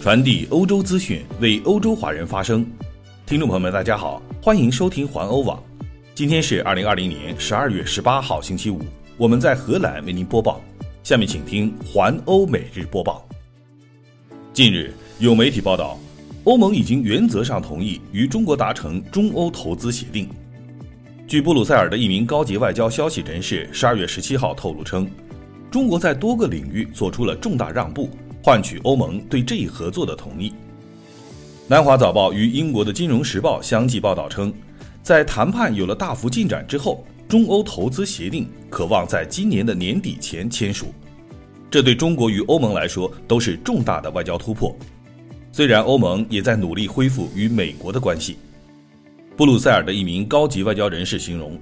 传递欧洲资讯，为欧洲华人发声。听众朋友们，大家好，欢迎收听环欧网。今天是二零二零年十二月十八号，星期五。我们在荷兰为您播报。下面请听环欧每日播报。近日，有媒体报道，欧盟已经原则上同意与中国达成中欧投资协定。据布鲁塞尔的一名高级外交消息人士十二月十七号透露称，中国在多个领域做出了重大让步，换取欧盟对这一合作的同意。南华早报与英国的金融时报相继报道称，在谈判有了大幅进展之后，中欧投资协定可望在今年的年底前签署。这对中国与欧盟来说都是重大的外交突破。虽然欧盟也在努力恢复与美国的关系。布鲁塞尔的一名高级外交人士形容，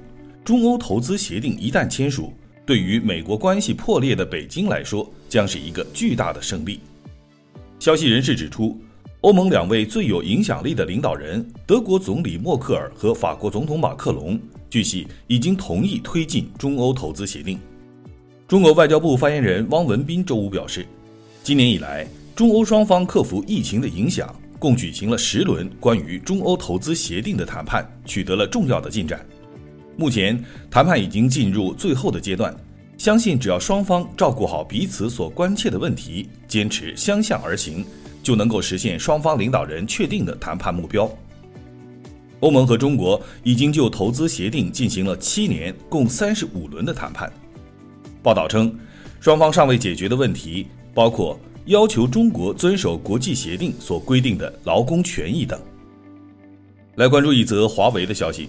中欧投资协定一旦签署，对于美国关系破裂的北京来说，将是一个巨大的胜利。消息人士指出，欧盟两位最有影响力的领导人，德国总理默克尔和法国总统马克龙，据悉已经同意推进中欧投资协定。中国外交部发言人汪文斌周五表示，今年以来，中欧双方克服疫情的影响。共举行了十轮关于中欧投资协定的谈判，取得了重要的进展。目前谈判已经进入最后的阶段，相信只要双方照顾好彼此所关切的问题，坚持相向而行，就能够实现双方领导人确定的谈判目标。欧盟和中国已经就投资协定进行了七年、共三十五轮的谈判。报道称，双方尚未解决的问题包括。要求中国遵守国际协定所规定的劳工权益等。来关注一则华为的消息。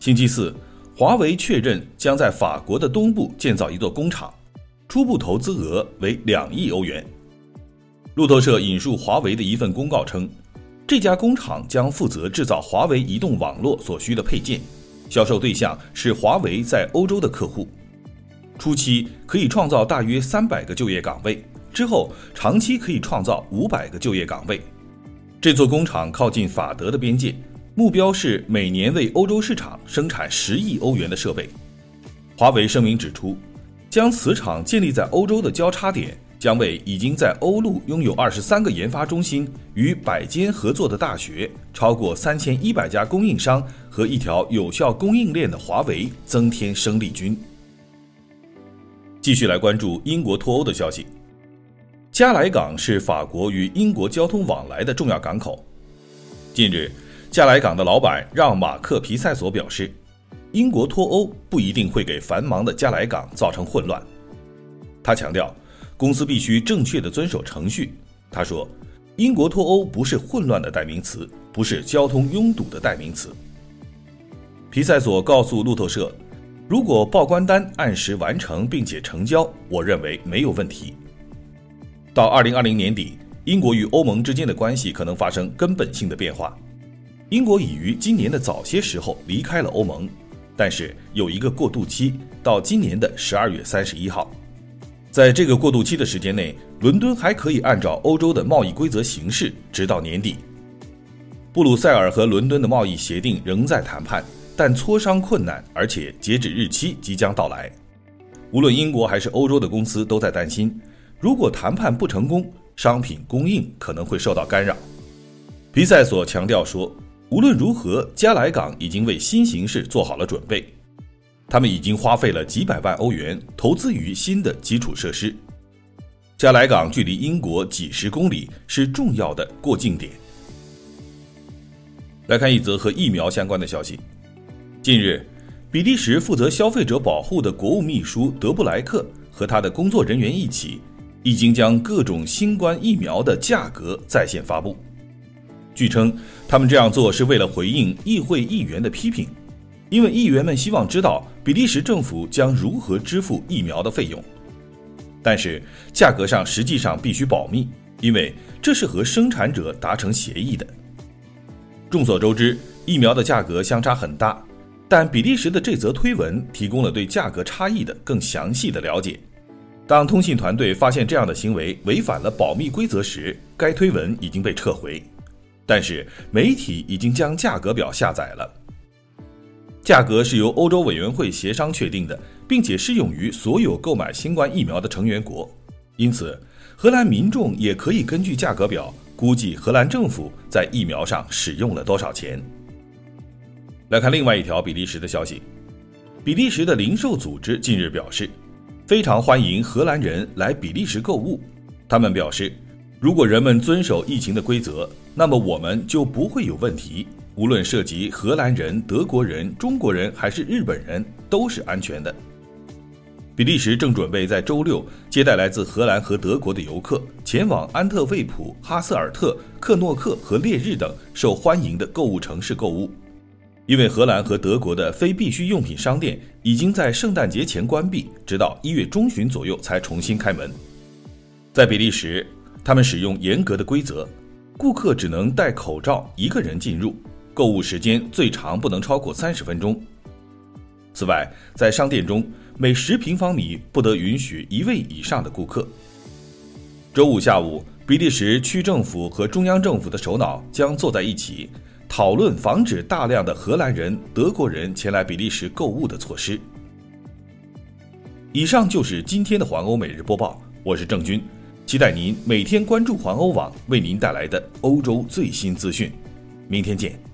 星期四，华为确认将在法国的东部建造一座工厂，初步投资额为两亿欧元。路透社引述华为的一份公告称，这家工厂将负责制造华为移动网络所需的配件，销售对象是华为在欧洲的客户。初期可以创造大约三百个就业岗位。之后，长期可以创造五百个就业岗位。这座工厂靠近法德的边界，目标是每年为欧洲市场生产十亿欧元的设备。华为声明指出，将此厂建立在欧洲的交叉点，将为已经在欧陆拥有二十三个研发中心、与百间合作的大学、超过三千一百家供应商和一条有效供应链的华为增添生力军。继续来关注英国脱欧的消息。加莱港是法国与英国交通往来的重要港口。近日，加莱港的老板让·马克·皮塞索表示，英国脱欧不一定会给繁忙的加莱港造成混乱。他强调，公司必须正确的遵守程序。他说，英国脱欧不是混乱的代名词，不是交通拥堵的代名词。皮塞索告诉路透社，如果报关单按时完成并且成交，我认为没有问题。到二零二零年底，英国与欧盟之间的关系可能发生根本性的变化。英国已于今年的早些时候离开了欧盟，但是有一个过渡期，到今年的十二月三十一号。在这个过渡期的时间内，伦敦还可以按照欧洲的贸易规则行事，直到年底。布鲁塞尔和伦敦的贸易协定仍在谈判，但磋商困难，而且截止日期即将到来。无论英国还是欧洲的公司都在担心。如果谈判不成功，商品供应可能会受到干扰。皮塞索强调说，无论如何，加莱港已经为新形势做好了准备。他们已经花费了几百万欧元投资于新的基础设施。加莱港距离英国几十公里，是重要的过境点。来看一则和疫苗相关的消息。近日，比利时负责消费者保护的国务秘书德布莱克和他的工作人员一起。已经将各种新冠疫苗的价格在线发布。据称，他们这样做是为了回应议会议员的批评，因为议员们希望知道比利时政府将如何支付疫苗的费用。但是，价格上实际上必须保密，因为这是和生产者达成协议的。众所周知，疫苗的价格相差很大，但比利时的这则推文提供了对价格差异的更详细的了解。当通信团队发现这样的行为违反了保密规则时，该推文已经被撤回。但是媒体已经将价格表下载了。价格是由欧洲委员会协商确定的，并且适用于所有购买新冠疫苗的成员国。因此，荷兰民众也可以根据价格表估计荷兰政府在疫苗上使用了多少钱。来看另外一条比利时的消息，比利时的零售组织近日表示，非常欢迎荷兰人来比利时购物。他们表示，如果人们遵守疫情的规则，那么我们就不会有问题。无论涉及荷兰人、德国人、中国人还是日本人，都是安全的。比利时正准备在周六接待来自荷兰和德国的游客，前往安特卫普、哈瑟尔特、克诺克和烈日等受欢迎的购物城市购物。因为荷兰和德国的非必需用品商店已经在圣诞节前关闭，直到一月中旬左右才重新开门。在比利时，他们使用严格的规则，顾客只能戴口罩一个人进入，购物时间最长不能超过三十分钟。此外，在商店中每十平方米不得允许一位以上的顾客。周五下午，比利时区政府和中央政府的首脑将坐在一起。讨论防止大量的荷兰人、德国人前来比利时购物的措施。以上就是今天的环欧每日播报，我是郑军，期待您每天关注环欧网为您带来的欧洲最新资讯。明天见。